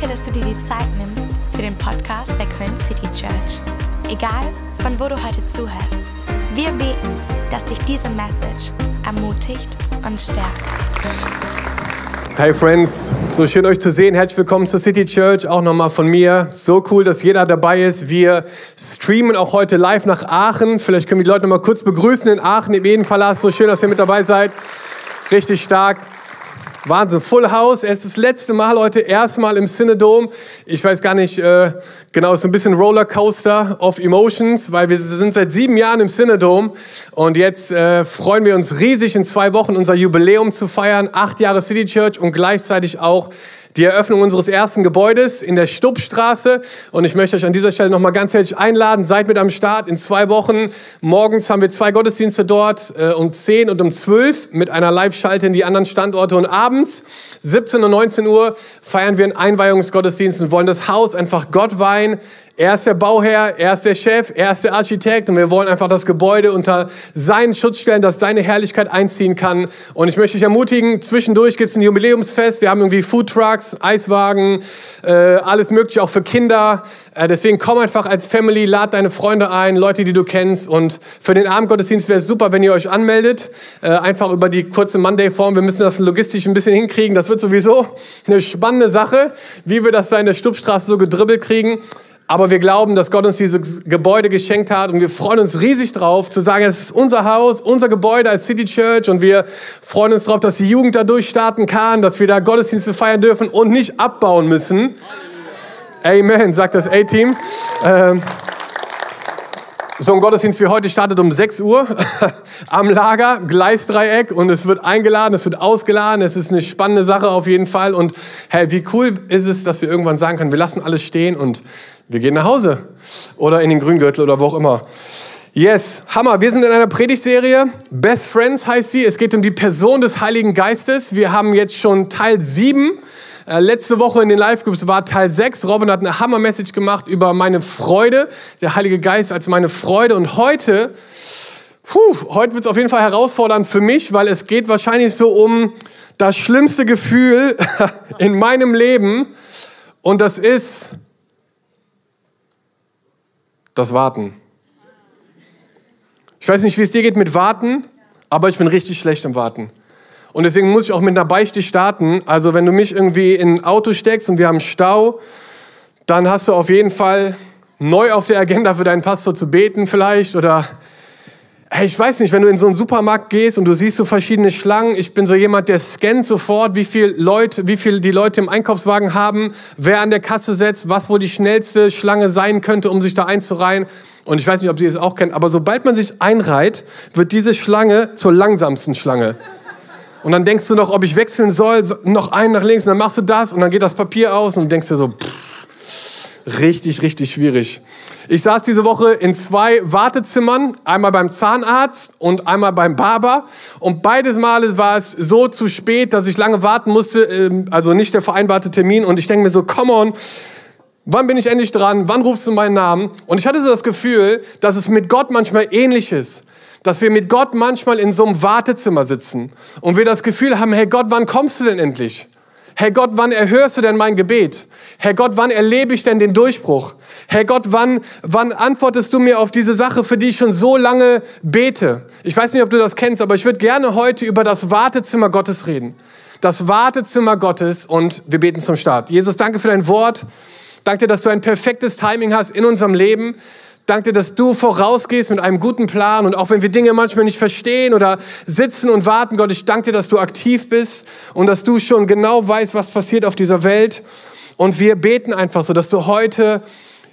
Danke, dass du dir die Zeit nimmst für den Podcast der Köln City Church. Egal, von wo du heute zuhörst, wir beten, dass dich diese Message ermutigt und stärkt. Hey Friends, so schön euch zu sehen. Herzlich willkommen zur City Church, auch nochmal von mir. So cool, dass jeder dabei ist. Wir streamen auch heute live nach Aachen. Vielleicht können wir die Leute nochmal kurz begrüßen in Aachen im Edenpalast. So schön, dass ihr mit dabei seid. Richtig stark. Wahnsinn, Full House. Es ist das letzte Mal heute erstmal im Synodom. Ich weiß gar nicht, äh, genau, es ist ein bisschen Rollercoaster of Emotions, weil wir sind seit sieben Jahren im Synodom und jetzt äh, freuen wir uns riesig, in zwei Wochen unser Jubiläum zu feiern. Acht Jahre City Church und gleichzeitig auch die Eröffnung unseres ersten Gebäudes in der Stubbstraße. Und ich möchte euch an dieser Stelle nochmal ganz herzlich einladen. Seid mit am Start. In zwei Wochen morgens haben wir zwei Gottesdienste dort, äh, um 10 und um 12 mit einer Live-Schalte in die anderen Standorte. Und abends, 17 und 19 Uhr, feiern wir einen Einweihungsgottesdienst und wollen das Haus einfach Gott weihen er ist der Bauherr, er ist der Chef, er ist der Architekt und wir wollen einfach das Gebäude unter seinen Schutz stellen, dass seine Herrlichkeit einziehen kann. Und ich möchte dich ermutigen, zwischendurch gibt es ein Jubiläumsfest. Wir haben irgendwie Foodtrucks, Eiswagen, äh, alles mögliche auch für Kinder. Äh, deswegen komm einfach als Family, lad deine Freunde ein, Leute, die du kennst. Und für den Abendgottesdienst wäre es super, wenn ihr euch anmeldet. Äh, einfach über die kurze Monday-Form. Wir müssen das logistisch ein bisschen hinkriegen. Das wird sowieso eine spannende Sache, wie wir das da in der Stubstraße so gedribbelt kriegen. Aber wir glauben, dass Gott uns dieses Gebäude geschenkt hat und wir freuen uns riesig drauf, zu sagen, es ist unser Haus, unser Gebäude als City Church und wir freuen uns darauf, dass die Jugend da durchstarten kann, dass wir da Gottesdienste feiern dürfen und nicht abbauen müssen. Amen, sagt das A-Team. Ähm, so ein Gottesdienst wie heute startet um 6 Uhr am Lager, Gleisdreieck und es wird eingeladen, es wird ausgeladen. Es ist eine spannende Sache auf jeden Fall. Und hey, wie cool ist es, dass wir irgendwann sagen können, wir lassen alles stehen und wir gehen nach Hause oder in den Grüngürtel oder wo auch immer. Yes, Hammer. Wir sind in einer Predigtserie. Best Friends heißt sie. Es geht um die Person des Heiligen Geistes. Wir haben jetzt schon Teil 7. Äh, letzte Woche in den Live-Groups war Teil 6. Robin hat eine Hammer-Message gemacht über meine Freude. Der Heilige Geist als meine Freude. Und heute, puh, heute wird es auf jeden Fall herausfordernd für mich, weil es geht wahrscheinlich so um das schlimmste Gefühl in meinem Leben. Und das ist das Warten. Ich weiß nicht, wie es dir geht mit Warten, aber ich bin richtig schlecht im Warten. Und deswegen muss ich auch mit einer Beichte starten. Also wenn du mich irgendwie in ein Auto steckst und wir haben Stau, dann hast du auf jeden Fall neu auf der Agenda für deinen Pastor zu beten vielleicht oder Hey, ich weiß nicht, wenn du in so einen Supermarkt gehst und du siehst so verschiedene Schlangen, ich bin so jemand, der scannt sofort, wie viel Leute, wie viel die Leute im Einkaufswagen haben, wer an der Kasse setzt, was wohl die schnellste Schlange sein könnte, um sich da einzureihen. Und ich weiß nicht, ob ihr es auch kennt, aber sobald man sich einreiht, wird diese Schlange zur langsamsten Schlange. Und dann denkst du noch, ob ich wechseln soll, noch einen nach links, und dann machst du das und dann geht das Papier aus und denkst dir so, pff, richtig, richtig schwierig. Ich saß diese Woche in zwei Wartezimmern, einmal beim Zahnarzt und einmal beim Barber. Und beides Male war es so zu spät, dass ich lange warten musste, ähm, also nicht der vereinbarte Termin. Und ich denke mir so, come on, wann bin ich endlich dran? Wann rufst du meinen Namen? Und ich hatte so das Gefühl, dass es mit Gott manchmal ähnlich ist. Dass wir mit Gott manchmal in so einem Wartezimmer sitzen und wir das Gefühl haben, hey Gott, wann kommst du denn endlich? Herr Gott, wann erhörst du denn mein Gebet? Herr Gott, wann erlebe ich denn den Durchbruch? Herr Gott, wann, wann antwortest du mir auf diese Sache, für die ich schon so lange bete? Ich weiß nicht, ob du das kennst, aber ich würde gerne heute über das Wartezimmer Gottes reden. Das Wartezimmer Gottes und wir beten zum Start. Jesus, danke für dein Wort. Danke, dass du ein perfektes Timing hast in unserem Leben. Danke, dass du vorausgehst mit einem guten Plan und auch wenn wir Dinge manchmal nicht verstehen oder sitzen und warten, Gott, ich danke dir, dass du aktiv bist und dass du schon genau weißt, was passiert auf dieser Welt. Und wir beten einfach so, dass du heute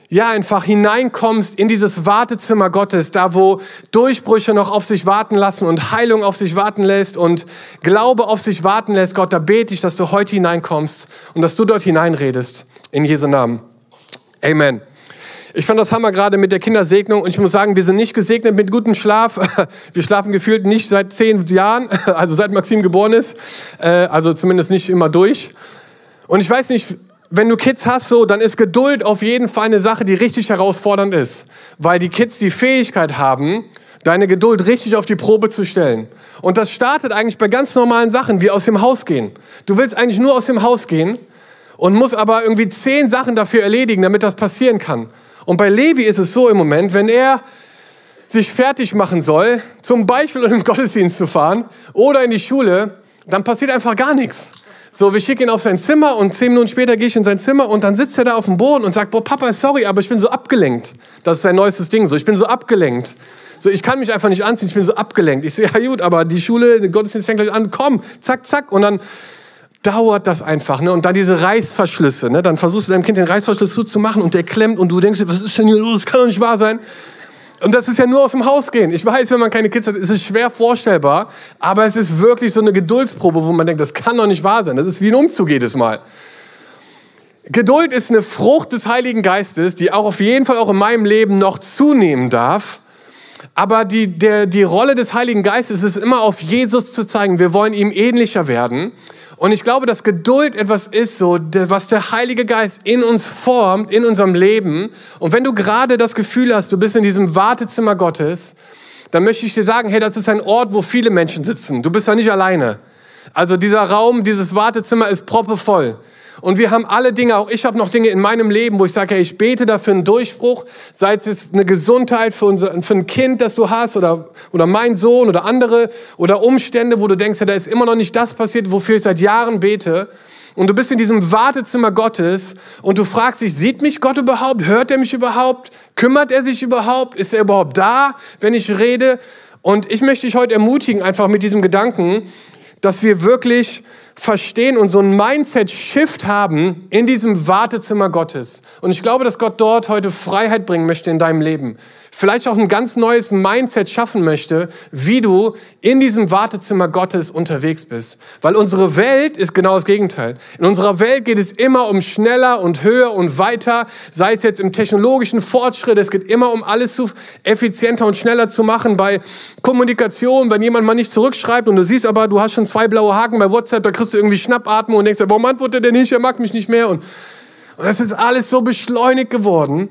ja, einfach hineinkommst in dieses Wartezimmer Gottes, da wo Durchbrüche noch auf sich warten lassen und Heilung auf sich warten lässt und Glaube auf sich warten lässt. Gott, da bete ich, dass du heute hineinkommst und dass du dort hineinredest. In Jesu Namen. Amen. Ich fand das Hammer gerade mit der Kindersegnung und ich muss sagen, wir sind nicht gesegnet mit gutem Schlaf. Wir schlafen gefühlt nicht seit zehn Jahren, also seit Maxim geboren ist, äh, also zumindest nicht immer durch. Und ich weiß nicht, wenn du Kids hast, so, dann ist Geduld auf jeden Fall eine Sache, die richtig herausfordernd ist, weil die Kids die Fähigkeit haben, deine Geduld richtig auf die Probe zu stellen. Und das startet eigentlich bei ganz normalen Sachen, wie aus dem Haus gehen. Du willst eigentlich nur aus dem Haus gehen und muss aber irgendwie zehn Sachen dafür erledigen, damit das passieren kann. Und bei Levi ist es so im Moment, wenn er sich fertig machen soll, zum Beispiel in den Gottesdienst zu fahren oder in die Schule, dann passiert einfach gar nichts. So, wir schicken ihn auf sein Zimmer und zehn Minuten später gehe ich in sein Zimmer und dann sitzt er da auf dem Boden und sagt, boah, Papa, sorry, aber ich bin so abgelenkt. Das ist sein neuestes Ding, so, ich bin so abgelenkt. So, ich kann mich einfach nicht anziehen, ich bin so abgelenkt. Ich sehe, ja gut, aber die Schule, der Gottesdienst fängt gleich an, komm, zack, zack. Und dann dauert das einfach. Ne? Und dann diese Reißverschlüsse. Ne? Dann versuchst du deinem Kind den Reißverschluss so zu machen und der klemmt und du denkst, was ist denn hier los? Das kann doch nicht wahr sein. Und das ist ja nur aus dem Haus gehen. Ich weiß, wenn man keine Kids hat, ist es schwer vorstellbar. Aber es ist wirklich so eine Geduldsprobe, wo man denkt, das kann doch nicht wahr sein. Das ist wie ein Umzug jedes Mal. Geduld ist eine Frucht des Heiligen Geistes, die auch auf jeden Fall auch in meinem Leben noch zunehmen darf. Aber die, der, die Rolle des Heiligen Geistes ist immer auf Jesus zu zeigen. Wir wollen ihm ähnlicher werden. Und ich glaube, dass Geduld etwas ist, so, was der Heilige Geist in uns formt, in unserem Leben. Und wenn du gerade das Gefühl hast, du bist in diesem Wartezimmer Gottes, dann möchte ich dir sagen, hey, das ist ein Ort, wo viele Menschen sitzen. Du bist da nicht alleine. Also dieser Raum, dieses Wartezimmer ist proppevoll. Und wir haben alle Dinge, auch ich habe noch Dinge in meinem Leben, wo ich sage, hey, ich bete dafür einen Durchbruch, sei es jetzt eine Gesundheit für, unser, für ein Kind, das du hast oder, oder mein Sohn oder andere oder Umstände, wo du denkst, ja, da ist immer noch nicht das passiert, wofür ich seit Jahren bete. Und du bist in diesem Wartezimmer Gottes und du fragst dich, sieht mich Gott überhaupt? Hört er mich überhaupt? Kümmert er sich überhaupt? Ist er überhaupt da, wenn ich rede? Und ich möchte dich heute ermutigen, einfach mit diesem Gedanken, dass wir wirklich verstehen und so ein Mindset-Shift haben in diesem Wartezimmer Gottes. Und ich glaube, dass Gott dort heute Freiheit bringen möchte in deinem Leben vielleicht auch ein ganz neues Mindset schaffen möchte, wie du in diesem Wartezimmer Gottes unterwegs bist. Weil unsere Welt ist genau das Gegenteil. In unserer Welt geht es immer um schneller und höher und weiter, sei es jetzt im technologischen Fortschritt, es geht immer um alles zu effizienter und schneller zu machen. Bei Kommunikation, wenn jemand mal nicht zurückschreibt und du siehst aber, du hast schon zwei blaue Haken bei WhatsApp, da kriegst du irgendwie Schnappatmung und denkst, warum antwortet er nicht, er mag mich nicht mehr und und das ist alles so beschleunigt geworden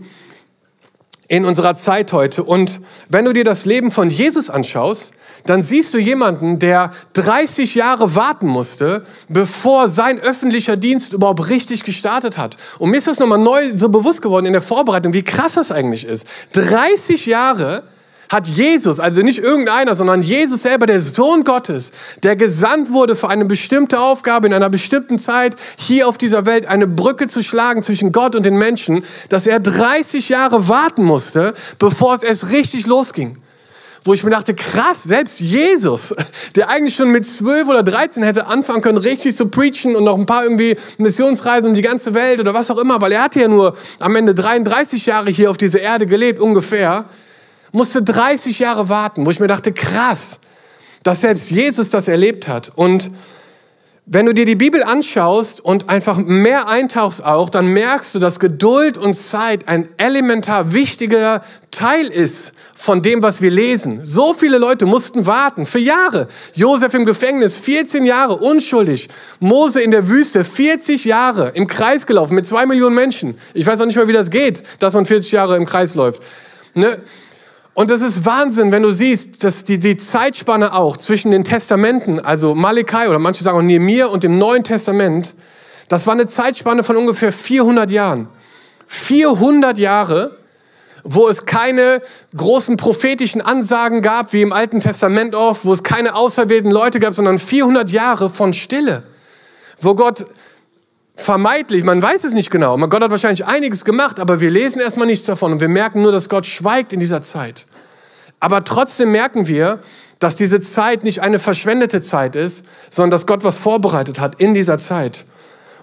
in unserer Zeit heute. Und wenn du dir das Leben von Jesus anschaust, dann siehst du jemanden, der 30 Jahre warten musste, bevor sein öffentlicher Dienst überhaupt richtig gestartet hat. Und mir ist das nochmal neu so bewusst geworden in der Vorbereitung, wie krass das eigentlich ist. 30 Jahre hat Jesus, also nicht irgendeiner, sondern Jesus selber, der Sohn Gottes, der gesandt wurde für eine bestimmte Aufgabe in einer bestimmten Zeit, hier auf dieser Welt eine Brücke zu schlagen zwischen Gott und den Menschen, dass er 30 Jahre warten musste, bevor es erst richtig losging. Wo ich mir dachte, krass, selbst Jesus, der eigentlich schon mit 12 oder 13 hätte anfangen können, richtig zu preachen und noch ein paar irgendwie Missionsreisen um die ganze Welt oder was auch immer, weil er hatte ja nur am Ende 33 Jahre hier auf dieser Erde gelebt, ungefähr musste 30 Jahre warten, wo ich mir dachte, krass, dass selbst Jesus das erlebt hat. Und wenn du dir die Bibel anschaust und einfach mehr eintauchst auch, dann merkst du, dass Geduld und Zeit ein elementar wichtiger Teil ist von dem, was wir lesen. So viele Leute mussten warten für Jahre. Josef im Gefängnis, 14 Jahre, unschuldig. Mose in der Wüste, 40 Jahre im Kreis gelaufen mit zwei Millionen Menschen. Ich weiß auch nicht mal, wie das geht, dass man 40 Jahre im Kreis läuft. Ne? Und das ist Wahnsinn, wenn du siehst, dass die, die Zeitspanne auch zwischen den Testamenten, also Malachi oder manche sagen auch Nehemiah und dem Neuen Testament, das war eine Zeitspanne von ungefähr 400 Jahren. 400 Jahre, wo es keine großen prophetischen Ansagen gab, wie im Alten Testament oft, wo es keine auserwählten Leute gab, sondern 400 Jahre von Stille, wo Gott vermeintlich, man weiß es nicht genau. Gott hat wahrscheinlich einiges gemacht, aber wir lesen erstmal nichts davon und wir merken nur, dass Gott schweigt in dieser Zeit. Aber trotzdem merken wir, dass diese Zeit nicht eine verschwendete Zeit ist, sondern dass Gott was vorbereitet hat in dieser Zeit.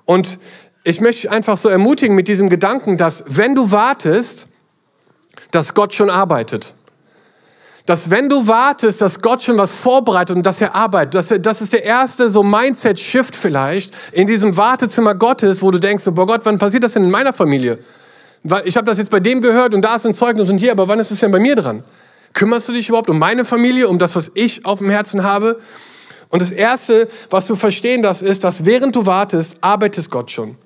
Und ich möchte einfach so ermutigen mit diesem Gedanken, dass wenn du wartest, dass Gott schon arbeitet dass wenn du wartest, dass Gott schon was vorbereitet und dass er arbeitet, dass er, das ist der erste so Mindset-Shift vielleicht in diesem Wartezimmer Gottes, wo du denkst, boah Gott, wann passiert das denn in meiner Familie? Ich habe das jetzt bei dem gehört und da ist ein Zeugnis und hier, aber wann ist es denn bei mir dran? Kümmerst du dich überhaupt um meine Familie, um das, was ich auf dem Herzen habe? Und das Erste, was du verstehen darfst, ist, dass während du wartest, arbeitet Gott schon.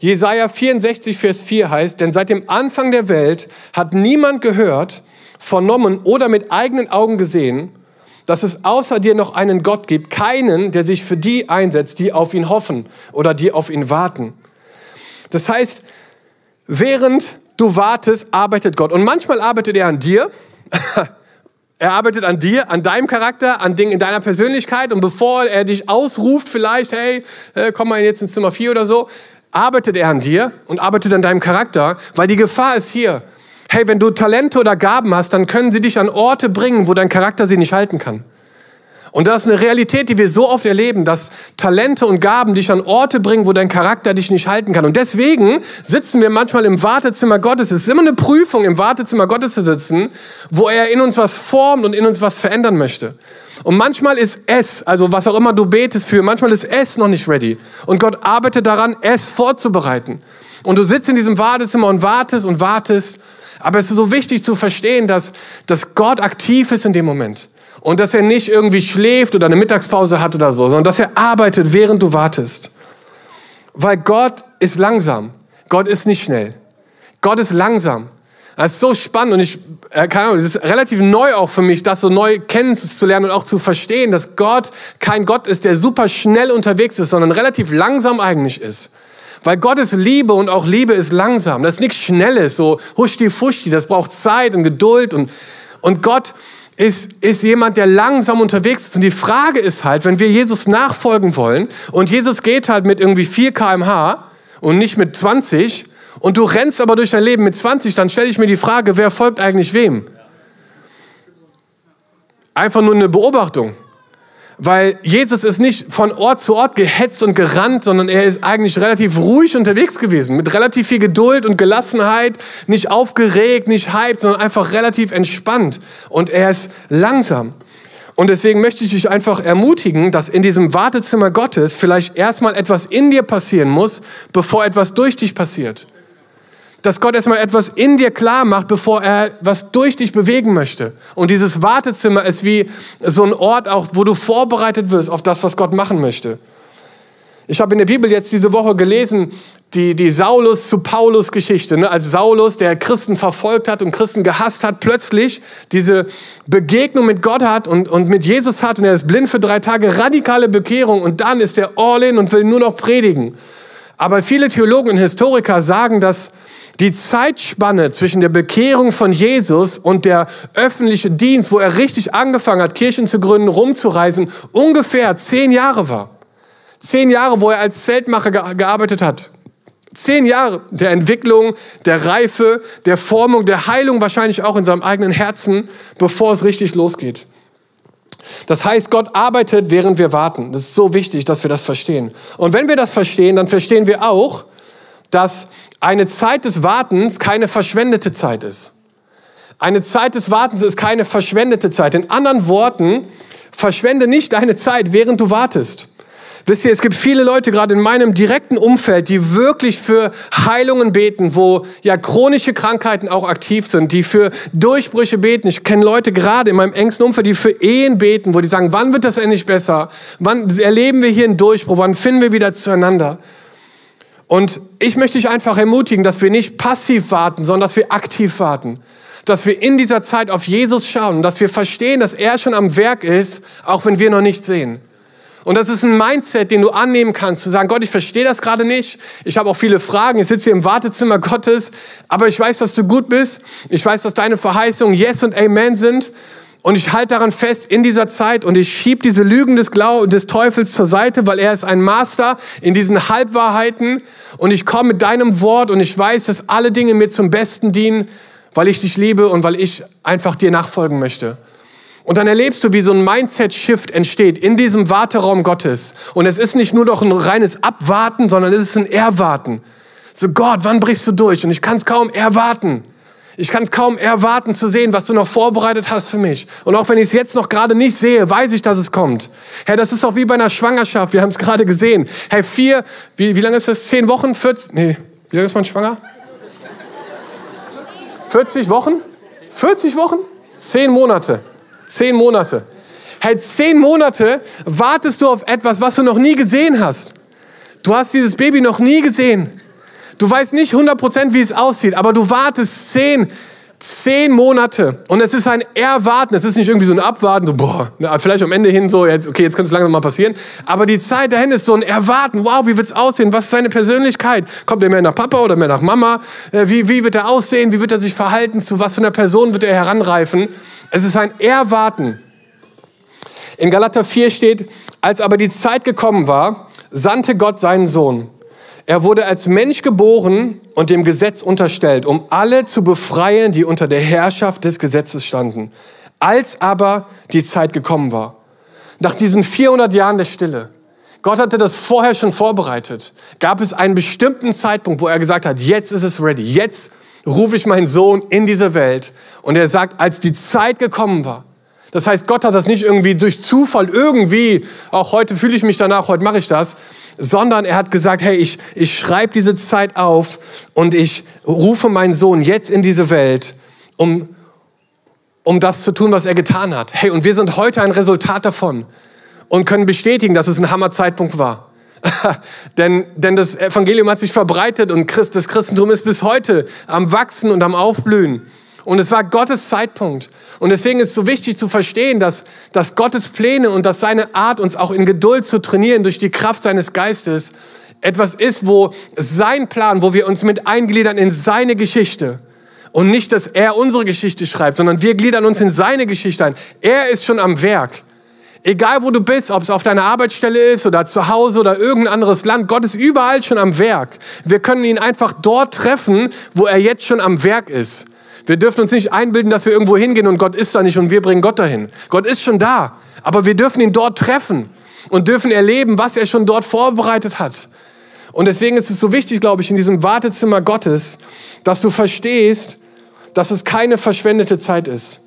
Jesaja 64, Vers 4 heißt, denn seit dem Anfang der Welt hat niemand gehört, vernommen oder mit eigenen Augen gesehen, dass es außer dir noch einen Gott gibt, keinen, der sich für die einsetzt, die auf ihn hoffen oder die auf ihn warten. Das heißt, während du wartest, arbeitet Gott. Und manchmal arbeitet er an dir. Er arbeitet an dir, an deinem Charakter, an Dingen in deiner Persönlichkeit. Und bevor er dich ausruft, vielleicht, hey, äh, komm mal jetzt ins Zimmer 4 oder so, arbeitet er an dir und arbeitet an deinem Charakter, weil die Gefahr ist hier. Hey, wenn du Talente oder Gaben hast, dann können sie dich an Orte bringen, wo dein Charakter sie nicht halten kann. Und das ist eine Realität, die wir so oft erleben, dass Talente und Gaben dich an Orte bringen, wo dein Charakter dich nicht halten kann. Und deswegen sitzen wir manchmal im Wartezimmer Gottes. Es ist immer eine Prüfung, im Wartezimmer Gottes zu sitzen, wo er in uns was formt und in uns was verändern möchte. Und manchmal ist es, also was auch immer du betest für, manchmal ist es noch nicht ready. Und Gott arbeitet daran, es vorzubereiten. Und du sitzt in diesem Wartezimmer und wartest und wartest. Aber es ist so wichtig zu verstehen, dass, dass Gott aktiv ist in dem Moment. Und dass er nicht irgendwie schläft oder eine Mittagspause hat oder so, sondern dass er arbeitet, während du wartest. Weil Gott ist langsam. Gott ist nicht schnell. Gott ist langsam. Das ist so spannend und ich, äh, keine Ahnung, das ist relativ neu auch für mich, das so neu kennenzulernen und auch zu verstehen, dass Gott kein Gott ist, der super schnell unterwegs ist, sondern relativ langsam eigentlich ist. Weil Gott ist Liebe und auch Liebe ist langsam. Das ist nichts Schnelles, so huschti-fuschti, das braucht Zeit und Geduld und, und Gott ist, ist jemand, der langsam unterwegs ist. Und die Frage ist halt, wenn wir Jesus nachfolgen wollen und Jesus geht halt mit irgendwie 4 kmh und nicht mit 20 und du rennst aber durch dein Leben mit 20, dann stelle ich mir die Frage, wer folgt eigentlich wem? Einfach nur eine Beobachtung. Weil Jesus ist nicht von Ort zu Ort gehetzt und gerannt, sondern er ist eigentlich relativ ruhig unterwegs gewesen, mit relativ viel Geduld und Gelassenheit, nicht aufgeregt, nicht hyped, sondern einfach relativ entspannt. Und er ist langsam. Und deswegen möchte ich dich einfach ermutigen, dass in diesem Wartezimmer Gottes vielleicht erstmal etwas in dir passieren muss, bevor etwas durch dich passiert dass Gott erstmal etwas in dir klar macht, bevor er was durch dich bewegen möchte. Und dieses Wartezimmer ist wie so ein Ort auch, wo du vorbereitet wirst auf das, was Gott machen möchte. Ich habe in der Bibel jetzt diese Woche gelesen, die, die Saulus zu Paulus Geschichte. Ne? Als Saulus, der Christen verfolgt hat und Christen gehasst hat, plötzlich diese Begegnung mit Gott hat und, und mit Jesus hat und er ist blind für drei Tage, radikale Bekehrung und dann ist er all in und will nur noch predigen. Aber viele Theologen und Historiker sagen, dass die Zeitspanne zwischen der Bekehrung von Jesus und der öffentliche Dienst, wo er richtig angefangen hat, Kirchen zu gründen, rumzureisen, ungefähr zehn Jahre war. Zehn Jahre, wo er als Zeltmacher gearbeitet hat. Zehn Jahre der Entwicklung, der Reife, der Formung, der Heilung wahrscheinlich auch in seinem eigenen Herzen, bevor es richtig losgeht. Das heißt, Gott arbeitet, während wir warten. Das ist so wichtig, dass wir das verstehen. Und wenn wir das verstehen, dann verstehen wir auch, dass eine Zeit des Wartens keine verschwendete Zeit ist. Eine Zeit des Wartens ist keine verschwendete Zeit. In anderen Worten, verschwende nicht deine Zeit, während du wartest. Wisst ihr, es gibt viele Leute gerade in meinem direkten Umfeld, die wirklich für Heilungen beten, wo ja chronische Krankheiten auch aktiv sind, die für Durchbrüche beten. Ich kenne Leute gerade in meinem engsten Umfeld, die für Ehen beten, wo die sagen, wann wird das endlich besser? Wann erleben wir hier einen Durchbruch? Wann finden wir wieder zueinander? Und ich möchte dich einfach ermutigen, dass wir nicht passiv warten, sondern dass wir aktiv warten. Dass wir in dieser Zeit auf Jesus schauen, dass wir verstehen, dass er schon am Werk ist, auch wenn wir noch nicht sehen. Und das ist ein Mindset, den du annehmen kannst, zu sagen, Gott, ich verstehe das gerade nicht. Ich habe auch viele Fragen. Ich sitze hier im Wartezimmer Gottes, aber ich weiß, dass du gut bist. Ich weiß, dass deine Verheißungen Yes und Amen sind. Und ich halte daran fest in dieser Zeit und ich schiebe diese Lügen des, Glau des Teufels zur Seite, weil er ist ein Master in diesen Halbwahrheiten. Und ich komme mit deinem Wort und ich weiß, dass alle Dinge mir zum Besten dienen, weil ich dich liebe und weil ich einfach dir nachfolgen möchte. Und dann erlebst du, wie so ein Mindset-Shift entsteht in diesem Warteraum Gottes. Und es ist nicht nur noch ein reines Abwarten, sondern es ist ein Erwarten. So Gott, wann brichst du durch? Und ich kann es kaum erwarten. Ich kann es kaum erwarten zu sehen, was du noch vorbereitet hast für mich. Und auch wenn ich es jetzt noch gerade nicht sehe, weiß ich, dass es kommt. Herr, das ist auch wie bei einer Schwangerschaft. Wir haben es gerade gesehen. Herr, vier, wie, wie lange ist das? Zehn Wochen? 40? Nee, wie lange ist man schwanger? 40 Wochen? 40 Wochen? Zehn Monate. Zehn Monate. Herr, zehn Monate wartest du auf etwas, was du noch nie gesehen hast. Du hast dieses Baby noch nie gesehen. Du weißt nicht 100% wie es aussieht, aber du wartest 10, Zehn Monate. Und es ist ein Erwarten. Es ist nicht irgendwie so ein Abwarten, so, boah, vielleicht am Ende hin so, jetzt, okay, jetzt könnte es langsam mal passieren. Aber die Zeit dahin ist so ein Erwarten. Wow, wie wird es aussehen? Was ist seine Persönlichkeit? Kommt er mehr nach Papa oder mehr nach Mama? Äh, wie, wie wird er aussehen? Wie wird er sich verhalten? Zu was für einer Person wird er heranreifen? Es ist ein Erwarten. In Galater 4 steht, als aber die Zeit gekommen war, sandte Gott seinen Sohn er wurde als Mensch geboren und dem Gesetz unterstellt, um alle zu befreien, die unter der Herrschaft des Gesetzes standen. Als aber die Zeit gekommen war, nach diesen 400 Jahren der Stille, Gott hatte das vorher schon vorbereitet, gab es einen bestimmten Zeitpunkt, wo er gesagt hat, jetzt ist es ready, jetzt rufe ich meinen Sohn in diese Welt. Und er sagt, als die Zeit gekommen war, das heißt, Gott hat das nicht irgendwie durch Zufall irgendwie, auch heute fühle ich mich danach, heute mache ich das, sondern er hat gesagt, hey, ich, ich schreibe diese Zeit auf und ich rufe meinen Sohn jetzt in diese Welt, um, um das zu tun, was er getan hat. Hey, und wir sind heute ein Resultat davon und können bestätigen, dass es ein Hammerzeitpunkt war. denn, denn das Evangelium hat sich verbreitet und Christ, das Christentum ist bis heute am Wachsen und am Aufblühen. Und es war Gottes Zeitpunkt. Und deswegen ist es so wichtig zu verstehen, dass, dass Gottes Pläne und dass seine Art, uns auch in Geduld zu trainieren durch die Kraft seines Geistes, etwas ist, wo sein Plan, wo wir uns mit eingliedern in seine Geschichte. Und nicht, dass er unsere Geschichte schreibt, sondern wir gliedern uns in seine Geschichte ein. Er ist schon am Werk. Egal wo du bist, ob es auf deiner Arbeitsstelle ist oder zu Hause oder irgendein anderes Land, Gott ist überall schon am Werk. Wir können ihn einfach dort treffen, wo er jetzt schon am Werk ist. Wir dürfen uns nicht einbilden, dass wir irgendwo hingehen und Gott ist da nicht und wir bringen Gott dahin. Gott ist schon da, aber wir dürfen ihn dort treffen und dürfen erleben, was er schon dort vorbereitet hat. Und deswegen ist es so wichtig, glaube ich, in diesem Wartezimmer Gottes, dass du verstehst, dass es keine verschwendete Zeit ist,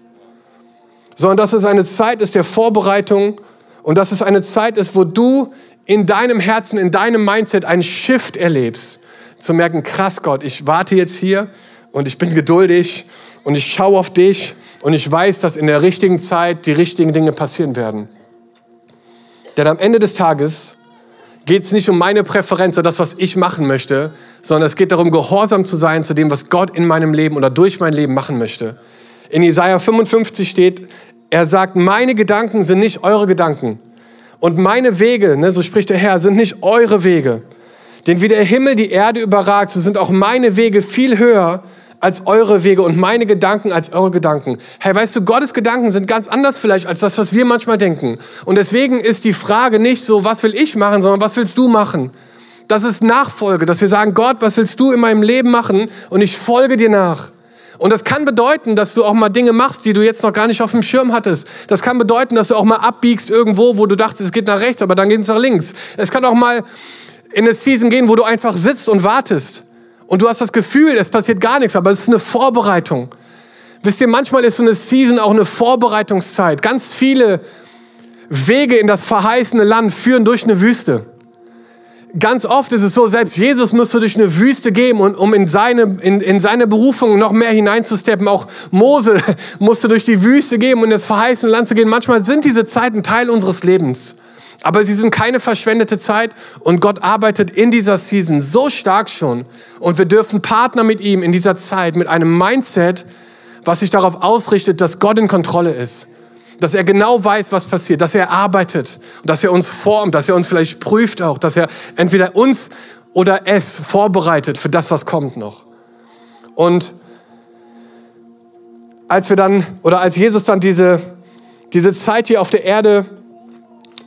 sondern dass es eine Zeit ist der Vorbereitung und dass es eine Zeit ist, wo du in deinem Herzen, in deinem Mindset einen Shift erlebst, zu merken, krass Gott, ich warte jetzt hier, und ich bin geduldig und ich schaue auf dich und ich weiß, dass in der richtigen Zeit die richtigen Dinge passieren werden. Denn am Ende des Tages geht es nicht um meine Präferenz oder das, was ich machen möchte, sondern es geht darum, gehorsam zu sein zu dem, was Gott in meinem Leben oder durch mein Leben machen möchte. In Jesaja 55 steht, er sagt, meine Gedanken sind nicht eure Gedanken. Und meine Wege, ne, so spricht der Herr, sind nicht eure Wege. Denn wie der Himmel die Erde überragt, so sind auch meine Wege viel höher als eure Wege und meine Gedanken als eure Gedanken. Hey, weißt du, Gottes Gedanken sind ganz anders vielleicht als das, was wir manchmal denken. Und deswegen ist die Frage nicht so, was will ich machen, sondern was willst du machen? Das ist Nachfolge, dass wir sagen, Gott, was willst du in meinem Leben machen? Und ich folge dir nach. Und das kann bedeuten, dass du auch mal Dinge machst, die du jetzt noch gar nicht auf dem Schirm hattest. Das kann bedeuten, dass du auch mal abbiegst irgendwo, wo du dachtest, es geht nach rechts, aber dann geht es nach links. Es kann auch mal in eine Season gehen, wo du einfach sitzt und wartest. Und du hast das Gefühl, es passiert gar nichts, aber es ist eine Vorbereitung. Wisst ihr, manchmal ist so eine Season auch eine Vorbereitungszeit. Ganz viele Wege in das verheißene Land führen durch eine Wüste. Ganz oft ist es so, selbst Jesus musste durch eine Wüste gehen, um in seine, in, in seine Berufung noch mehr hineinzusteppen. Auch Mose musste durch die Wüste gehen, um in das verheißene Land zu gehen. Manchmal sind diese Zeiten Teil unseres Lebens. Aber sie sind keine verschwendete Zeit und Gott arbeitet in dieser Season so stark schon. Und wir dürfen Partner mit ihm in dieser Zeit mit einem Mindset, was sich darauf ausrichtet, dass Gott in Kontrolle ist. Dass er genau weiß, was passiert, dass er arbeitet dass er uns formt, dass er uns vielleicht prüft auch, dass er entweder uns oder es vorbereitet für das, was kommt noch. Und als wir dann, oder als Jesus dann diese, diese Zeit hier auf der Erde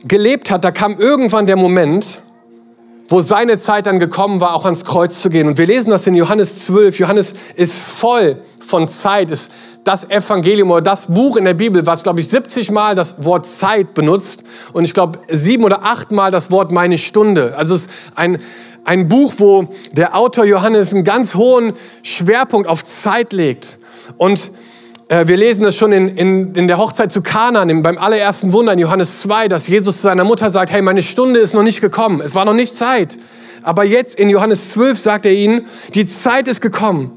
gelebt hat, da kam irgendwann der Moment, wo seine Zeit dann gekommen war, auch ans Kreuz zu gehen. Und wir lesen das in Johannes 12. Johannes ist voll von Zeit, ist das Evangelium oder das Buch in der Bibel, was, glaube ich, 70 Mal das Wort Zeit benutzt und ich glaube, sieben oder acht Mal das Wort meine Stunde. Also es ist ein, ein Buch, wo der Autor Johannes einen ganz hohen Schwerpunkt auf Zeit legt. Und wir lesen das schon in, in, in der Hochzeit zu Kanan, beim allerersten Wunder in Johannes 2, dass Jesus zu seiner Mutter sagt, hey, meine Stunde ist noch nicht gekommen, es war noch nicht Zeit. Aber jetzt in Johannes 12 sagt er ihnen, die Zeit ist gekommen.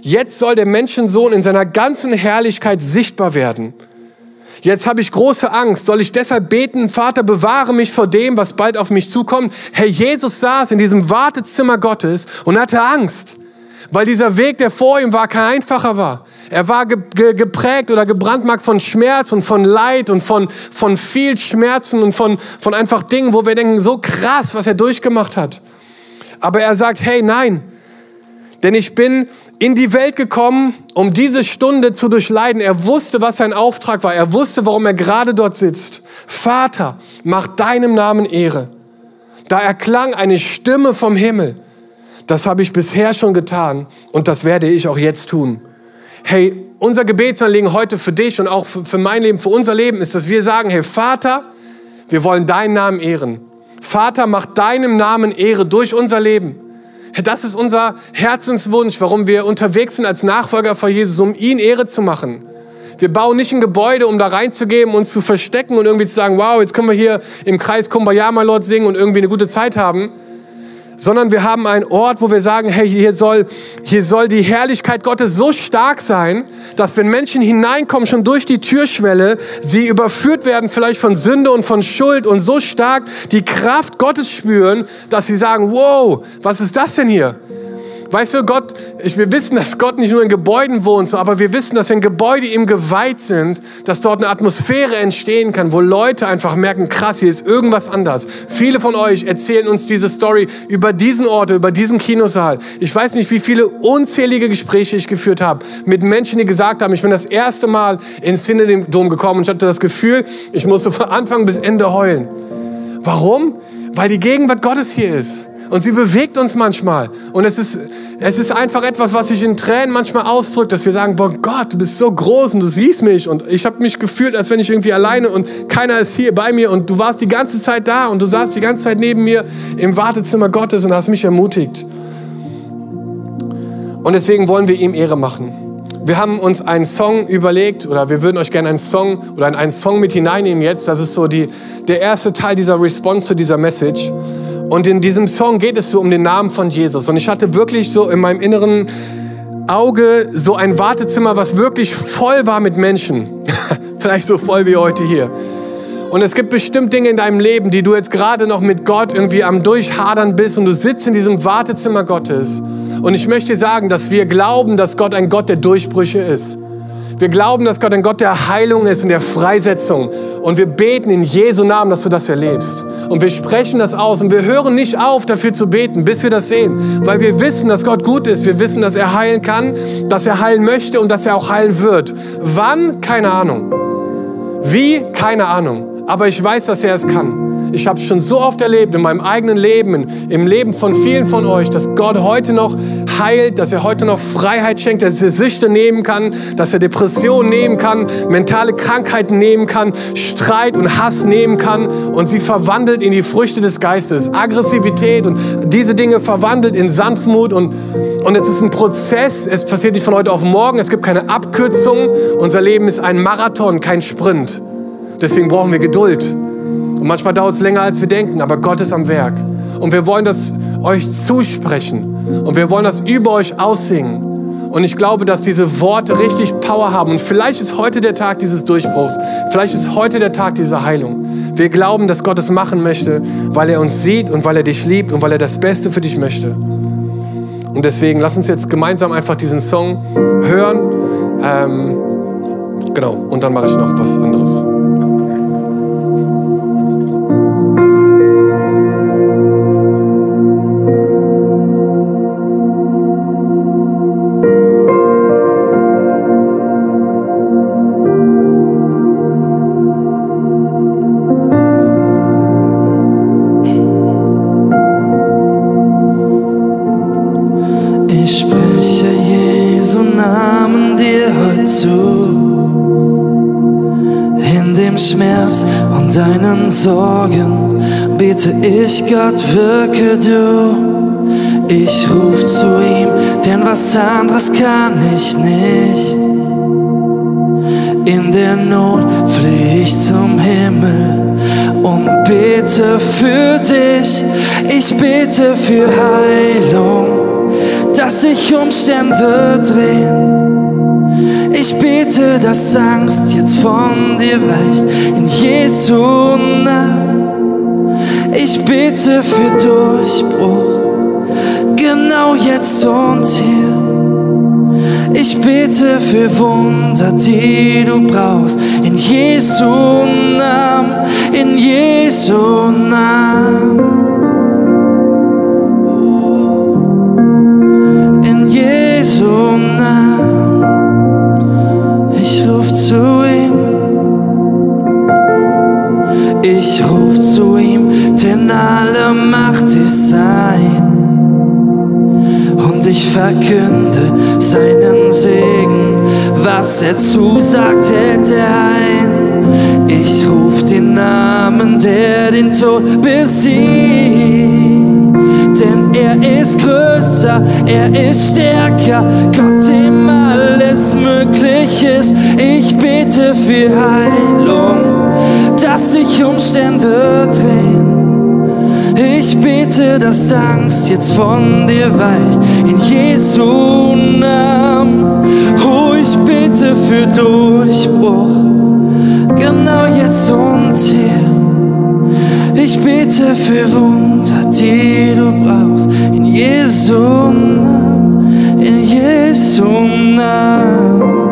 Jetzt soll der Menschensohn in seiner ganzen Herrlichkeit sichtbar werden. Jetzt habe ich große Angst. Soll ich deshalb beten, Vater, bewahre mich vor dem, was bald auf mich zukommt? Herr Jesus saß in diesem Wartezimmer Gottes und hatte Angst, weil dieser Weg, der vor ihm war, kein einfacher war. Er war ge ge geprägt oder gebrandmarkt von Schmerz und von Leid und von, von viel Schmerzen und von, von einfach Dingen, wo wir denken, so krass, was er durchgemacht hat. Aber er sagt, hey, nein, denn ich bin in die Welt gekommen, um diese Stunde zu durchleiden. Er wusste, was sein Auftrag war. Er wusste, warum er gerade dort sitzt. Vater, mach deinem Namen Ehre. Da erklang eine Stimme vom Himmel. Das habe ich bisher schon getan und das werde ich auch jetzt tun. Hey, unser Gebetsanliegen heute für dich und auch für mein Leben, für unser Leben ist, dass wir sagen, hey Vater, wir wollen deinen Namen ehren. Vater, mach deinem Namen Ehre durch unser Leben. Das ist unser Herzenswunsch, warum wir unterwegs sind als Nachfolger von Jesus, um ihn Ehre zu machen. Wir bauen nicht ein Gebäude, um da reinzugeben, uns zu verstecken und irgendwie zu sagen, wow, jetzt können wir hier im Kreis Kumbaya Lord singen und irgendwie eine gute Zeit haben, sondern wir haben einen Ort, wo wir sagen, hey, hier soll, hier soll die Herrlichkeit Gottes so stark sein, dass wenn Menschen hineinkommen, schon durch die Türschwelle, sie überführt werden vielleicht von Sünde und von Schuld und so stark die Kraft Gottes spüren, dass sie sagen, wow, was ist das denn hier? Weißt du, Gott, wir wissen, dass Gott nicht nur in Gebäuden wohnt, aber wir wissen, dass wenn Gebäude ihm geweiht sind, dass dort eine Atmosphäre entstehen kann, wo Leute einfach merken, krass, hier ist irgendwas anders. Viele von euch erzählen uns diese Story über diesen Ort, über diesen Kinosaal. Ich weiß nicht, wie viele unzählige Gespräche ich geführt habe mit Menschen, die gesagt haben, ich bin das erste Mal ins Synodom gekommen und ich hatte das Gefühl, ich musste von Anfang bis Ende heulen. Warum? Weil die Gegenwart Gottes hier ist. Und sie bewegt uns manchmal. Und es ist, es ist einfach etwas, was sich in Tränen manchmal ausdrückt, dass wir sagen, boah Gott, du bist so groß und du siehst mich. Und ich habe mich gefühlt, als wenn ich irgendwie alleine und keiner ist hier bei mir. Und du warst die ganze Zeit da und du saßt die ganze Zeit neben mir im Wartezimmer Gottes und hast mich ermutigt. Und deswegen wollen wir ihm Ehre machen. Wir haben uns einen Song überlegt oder wir würden euch gerne einen Song oder einen Song mit hineinnehmen jetzt. Das ist so die, der erste Teil dieser Response zu dieser Message. Und in diesem Song geht es so um den Namen von Jesus. Und ich hatte wirklich so in meinem inneren Auge so ein Wartezimmer, was wirklich voll war mit Menschen. Vielleicht so voll wie heute hier. Und es gibt bestimmt Dinge in deinem Leben, die du jetzt gerade noch mit Gott irgendwie am Durchhadern bist und du sitzt in diesem Wartezimmer Gottes. Und ich möchte sagen, dass wir glauben, dass Gott ein Gott der Durchbrüche ist. Wir glauben, dass Gott ein Gott der Heilung ist und der Freisetzung. Und wir beten in Jesu Namen, dass du das erlebst. Und wir sprechen das aus und wir hören nicht auf, dafür zu beten, bis wir das sehen. Weil wir wissen, dass Gott gut ist. Wir wissen, dass er heilen kann, dass er heilen möchte und dass er auch heilen wird. Wann? Keine Ahnung. Wie? Keine Ahnung. Aber ich weiß, dass er es kann. Ich habe schon so oft erlebt in meinem eigenen Leben, im Leben von vielen von euch, dass Gott heute noch heilt, dass er heute noch Freiheit schenkt, dass er Süchte nehmen kann, dass er Depressionen nehmen kann, mentale Krankheiten nehmen kann, Streit und Hass nehmen kann und sie verwandelt in die Früchte des Geistes. Aggressivität und diese Dinge verwandelt in Sanftmut und, und es ist ein Prozess. Es passiert nicht von heute auf morgen. Es gibt keine Abkürzung. Unser Leben ist ein Marathon, kein Sprint. Deswegen brauchen wir Geduld. Und manchmal dauert es länger, als wir denken, aber Gott ist am Werk. Und wir wollen das euch zusprechen. Und wir wollen das über euch aussingen. Und ich glaube, dass diese Worte richtig Power haben. Und vielleicht ist heute der Tag dieses Durchbruchs. Vielleicht ist heute der Tag dieser Heilung. Wir glauben, dass Gott es machen möchte, weil er uns sieht und weil er dich liebt und weil er das Beste für dich möchte. Und deswegen lass uns jetzt gemeinsam einfach diesen Song hören. Ähm, genau, und dann mache ich noch was anderes. Sorgen bete ich Gott, wirke du. Ich ruf zu ihm, denn was anderes kann ich nicht. In der Not fleh ich zum Himmel und bete für dich. Ich bete für Heilung, dass sich Umstände drehen ich bete, dass Angst jetzt von dir weicht, in Jesu Namen. Ich bete für Durchbruch, genau jetzt und hier. Ich bete für Wunder, die du brauchst. In Jesu Namen, in Jesu Namen. Alle Macht ist sein. Und ich verkünde seinen Segen, was er zusagt, hält er ein. Ich ruf den Namen, der den Tod besiegt, denn er ist größer, er ist stärker, Gott, dem alles möglich ist. Ich bete für Heilung, dass sich Umstände drehen. Ich bete, dass Angst jetzt von dir weicht, in Jesu Namen. Oh, ich bete für Durchbruch, genau jetzt und hier. Ich bete für Wunder, die du brauchst, in Jesu Namen, in Jesu Namen.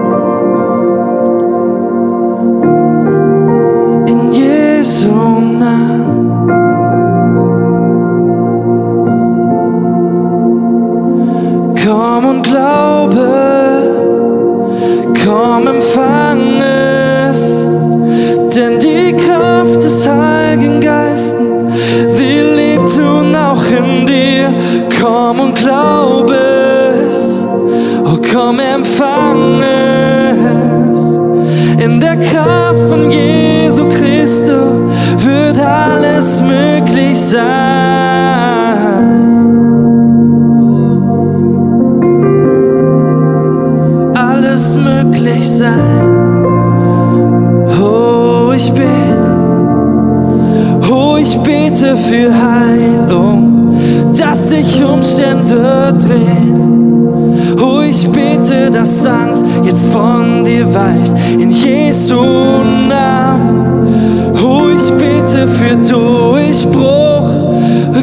Komm und glaube es, oh komm empfang es, in der Kraft von Jesu Christus wird alles möglich sein. alles möglich sein. Oh, ich bin, oh, ich bete für dass sich Umstände drehen. Oh, ich bete, dass Angst jetzt von dir weicht, in Jesu Namen. Oh, ich bete für Durchbruch,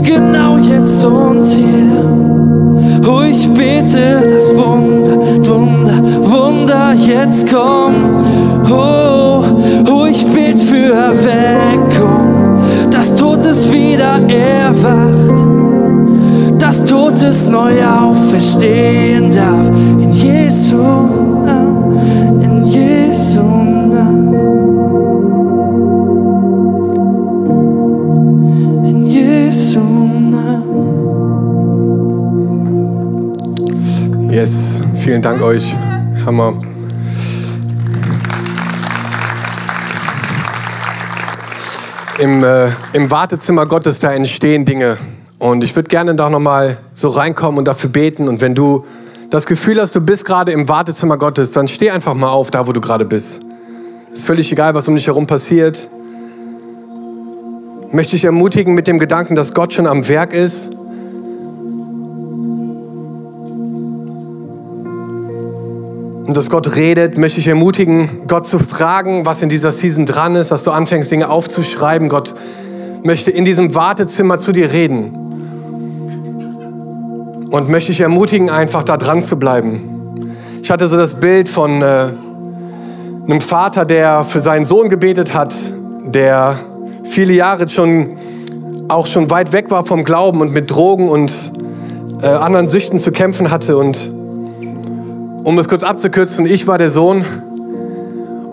genau jetzt und hier. Oh, ich bete, dass Wunder, Wunder, Wunder jetzt kommen. Oh, oh, ich bete für Erweckung, dass Totes wieder erwacht, Totes neu auferstehen darf. In Jesu Namen, in Jesu Namen. In Jesu Namen. Yes, vielen Dank euch. Hammer. Im, äh, Im Wartezimmer Gottes, da entstehen Dinge. Und ich würde gerne da nochmal so reinkommen und dafür beten. Und wenn du das Gefühl hast, du bist gerade im Wartezimmer Gottes, dann steh einfach mal auf, da wo du gerade bist. Ist völlig egal, was um dich herum passiert. Möchte ich ermutigen mit dem Gedanken, dass Gott schon am Werk ist und dass Gott redet, möchte ich ermutigen, Gott zu fragen, was in dieser Season dran ist, dass du anfängst, Dinge aufzuschreiben. Gott möchte in diesem Wartezimmer zu dir reden. Und möchte ich ermutigen, einfach da dran zu bleiben. Ich hatte so das Bild von äh, einem Vater, der für seinen Sohn gebetet hat, der viele Jahre schon auch schon weit weg war vom Glauben und mit Drogen und äh, anderen Süchten zu kämpfen hatte und um es kurz abzukürzen, ich war der Sohn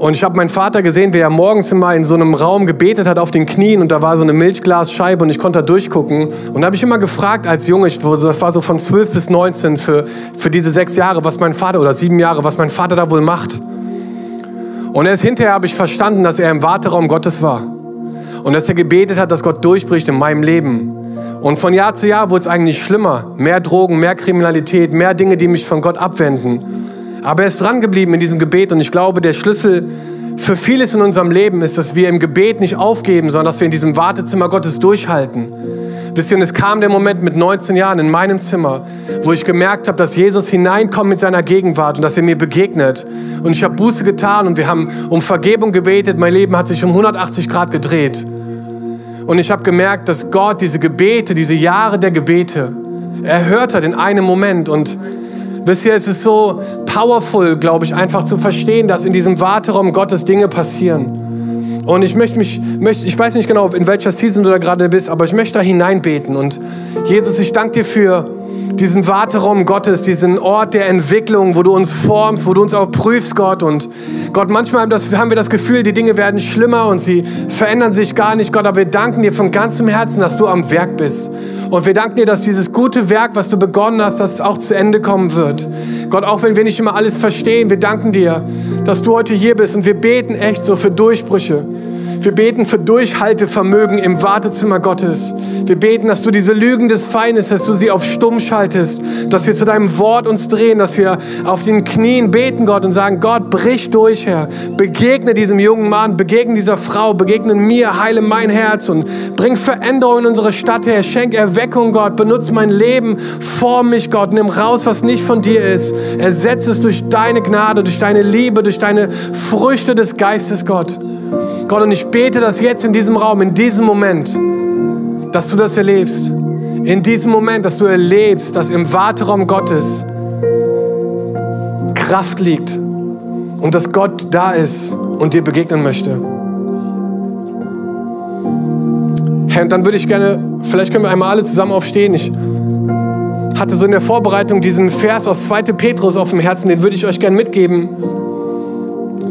und ich habe meinen Vater gesehen, wie er morgens immer in so einem Raum gebetet hat auf den Knien und da war so eine Milchglasscheibe und ich konnte da durchgucken. Und da habe ich immer gefragt als Junge, ich, das war so von 12 bis 19 für, für diese sechs Jahre, was mein Vater oder sieben Jahre, was mein Vater da wohl macht. Und erst hinterher habe ich verstanden, dass er im Warteraum Gottes war und dass er gebetet hat, dass Gott durchbricht in meinem Leben. Und von Jahr zu Jahr wurde es eigentlich schlimmer. Mehr Drogen, mehr Kriminalität, mehr Dinge, die mich von Gott abwenden. Aber er ist dran geblieben in diesem Gebet und ich glaube, der Schlüssel für vieles in unserem Leben ist, dass wir im Gebet nicht aufgeben, sondern dass wir in diesem Wartezimmer Gottes durchhalten. Wisst ihr, es kam der Moment mit 19 Jahren in meinem Zimmer, wo ich gemerkt habe, dass Jesus hineinkommt mit seiner Gegenwart und dass er mir begegnet. Und ich habe Buße getan und wir haben um Vergebung gebetet. Mein Leben hat sich um 180 Grad gedreht. Und ich habe gemerkt, dass Gott diese Gebete, diese Jahre der Gebete, erhört hat in einem Moment. Und Wisst ihr, es ist so powerful, glaube ich, einfach zu verstehen, dass in diesem Warteraum Gottes Dinge passieren. Und ich möchte mich, möchte, ich weiß nicht genau, in welcher Season du da gerade bist, aber ich möchte da hineinbeten. Und Jesus, ich danke dir für diesen Warteraum Gottes, diesen Ort der Entwicklung, wo du uns formst, wo du uns auch prüfst, Gott. Und Gott, manchmal haben, wir das Gefühl, die Dinge werden schlimmer und sie verändern sich gar nicht, Gott. Aber wir danken dir von ganzem Herzen, dass du am Werk bist. Und wir danken dir, dass dieses gute Werk, was du begonnen hast, dass es auch zu Ende kommen wird. Gott, auch wenn wir nicht immer alles verstehen, wir danken dir, dass du heute hier bist und wir beten echt so für Durchbrüche. Wir beten für Durchhaltevermögen im Wartezimmer Gottes. Wir beten, dass du diese Lügen des Feindes, dass du sie auf stumm schaltest, dass wir zu deinem Wort uns drehen, dass wir auf den Knien beten, Gott, und sagen, Gott, brich durch, Herr. Begegne diesem jungen Mann, begegne dieser Frau, begegne mir, heile mein Herz und bring Veränderung in unsere Stadt, Herr. Schenk Erweckung, Gott. Benutze mein Leben, form mich, Gott. Nimm raus, was nicht von dir ist. Ersetze es durch deine Gnade, durch deine Liebe, durch deine Früchte des Geistes, Gott. Gott, und ich bete, dass jetzt in diesem Raum, in diesem Moment, dass du das erlebst. In diesem Moment, dass du erlebst, dass im Warteraum Gottes Kraft liegt und dass Gott da ist und dir begegnen möchte. Herr, und dann würde ich gerne, vielleicht können wir einmal alle zusammen aufstehen. Ich hatte so in der Vorbereitung diesen Vers aus 2. Petrus auf dem Herzen, den würde ich euch gerne mitgeben.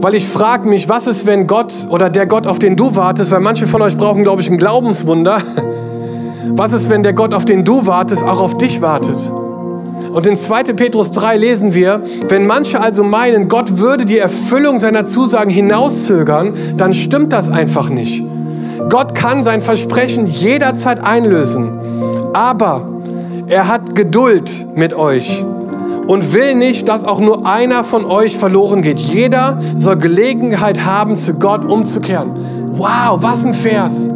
Weil ich frage mich, was ist, wenn Gott oder der Gott, auf den du wartest, weil manche von euch brauchen, glaube ich, ein Glaubenswunder. Was ist, wenn der Gott, auf den du wartest, auch auf dich wartet? Und in 2. Petrus 3 lesen wir, wenn manche also meinen, Gott würde die Erfüllung seiner Zusagen hinauszögern, dann stimmt das einfach nicht. Gott kann sein Versprechen jederzeit einlösen, aber er hat Geduld mit euch und will nicht, dass auch nur einer von euch verloren geht. Jeder soll Gelegenheit haben, zu Gott umzukehren. Wow, was ein Vers.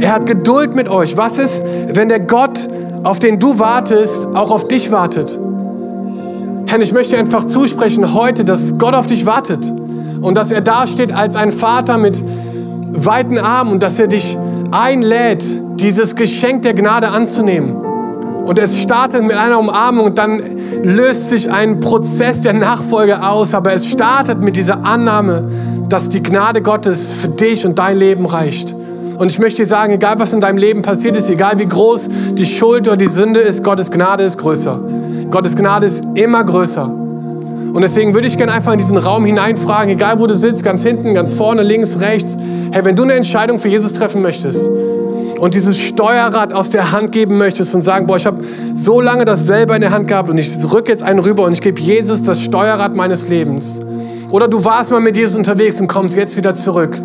Er hat Geduld mit euch. Was ist, wenn der Gott, auf den du wartest, auch auf dich wartet? Herr, ich möchte einfach zusprechen heute, dass Gott auf dich wartet und dass er dasteht als ein Vater mit weiten Armen und dass er dich einlädt, dieses Geschenk der Gnade anzunehmen. Und es startet mit einer Umarmung und dann löst sich ein Prozess der Nachfolge aus, aber es startet mit dieser Annahme, dass die Gnade Gottes für dich und dein Leben reicht. Und ich möchte dir sagen, egal was in deinem Leben passiert ist, egal wie groß die Schuld oder die Sünde ist, Gottes Gnade ist größer. Gottes Gnade ist immer größer. Und deswegen würde ich gerne einfach in diesen Raum hineinfragen, egal wo du sitzt, ganz hinten, ganz vorne, links, rechts. Hey, wenn du eine Entscheidung für Jesus treffen möchtest, und dieses Steuerrad aus der Hand geben möchtest und sagen, boah, ich habe so lange das selber in der Hand gehabt und ich rücke jetzt einen rüber und ich gebe Jesus das Steuerrad meines Lebens. Oder du warst mal mit Jesus unterwegs und kommst jetzt wieder zurück.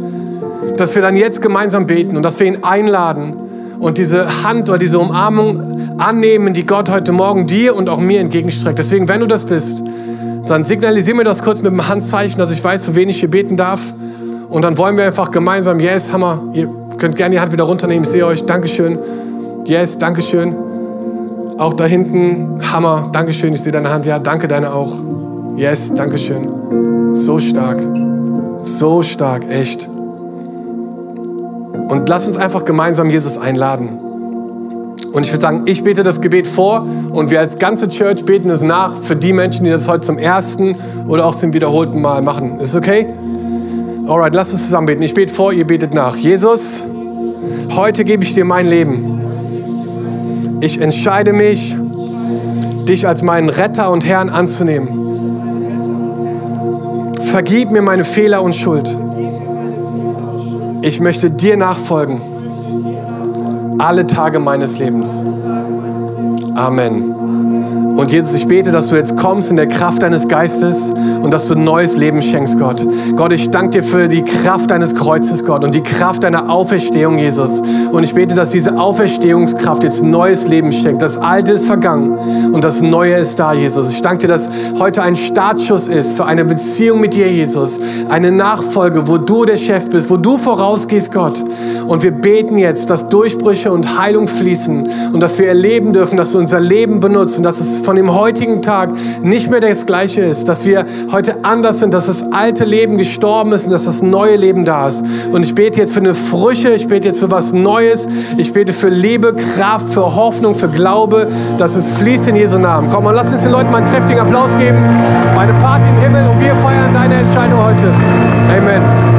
Dass wir dann jetzt gemeinsam beten und dass wir ihn einladen und diese Hand oder diese Umarmung annehmen, die Gott heute Morgen dir und auch mir entgegenstreckt. Deswegen, wenn du das bist, dann signalisier mir das kurz mit dem Handzeichen, dass ich weiß, für wen ich hier beten darf. Und dann wollen wir einfach gemeinsam, yes, Hammer, könnt gerne die Hand wieder runternehmen. Ich sehe euch. Dankeschön. Yes, Dankeschön. Auch da hinten, Hammer. Dankeschön. Ich sehe deine Hand. Ja, danke deine auch. Yes, Dankeschön. So stark. So stark, echt. Und lass uns einfach gemeinsam Jesus einladen. Und ich würde sagen, ich bete das Gebet vor und wir als ganze Church beten es nach für die Menschen, die das heute zum ersten oder auch zum wiederholten Mal machen. Ist es okay? Alright, lasst uns zusammen beten. Ich bete vor, ihr betet nach. Jesus, heute gebe ich dir mein Leben. Ich entscheide mich, dich als meinen Retter und Herrn anzunehmen. Vergib mir meine Fehler und Schuld. Ich möchte dir nachfolgen. Alle Tage meines Lebens. Amen. Und Jesus, ich bete, dass du jetzt kommst in der Kraft deines Geistes und dass du neues Leben schenkst, Gott. Gott, ich danke dir für die Kraft deines Kreuzes, Gott, und die Kraft deiner Auferstehung, Jesus. Und ich bete, dass diese Auferstehungskraft jetzt neues Leben schenkt. Das Alte ist vergangen und das Neue ist da, Jesus. Ich danke dir, dass heute ein Startschuss ist für eine Beziehung mit dir, Jesus. Eine Nachfolge, wo du der Chef bist, wo du vorausgehst, Gott. Und wir beten jetzt, dass Durchbrüche und Heilung fließen und dass wir erleben dürfen, dass du unser Leben benutzt und dass es von dem heutigen Tag nicht mehr das gleiche ist, dass wir heute anders sind, dass das alte Leben gestorben ist und dass das neue Leben da ist. Und ich bete jetzt für eine Früche, ich bete jetzt für was Neues, ich bete für Liebe, Kraft, für Hoffnung, für Glaube, dass es fließt in Jesu Namen. Komm mal, lass uns den Leuten mal einen kräftigen Applaus geben. Meine Party im Himmel und wir feiern deine Entscheidung heute. Amen.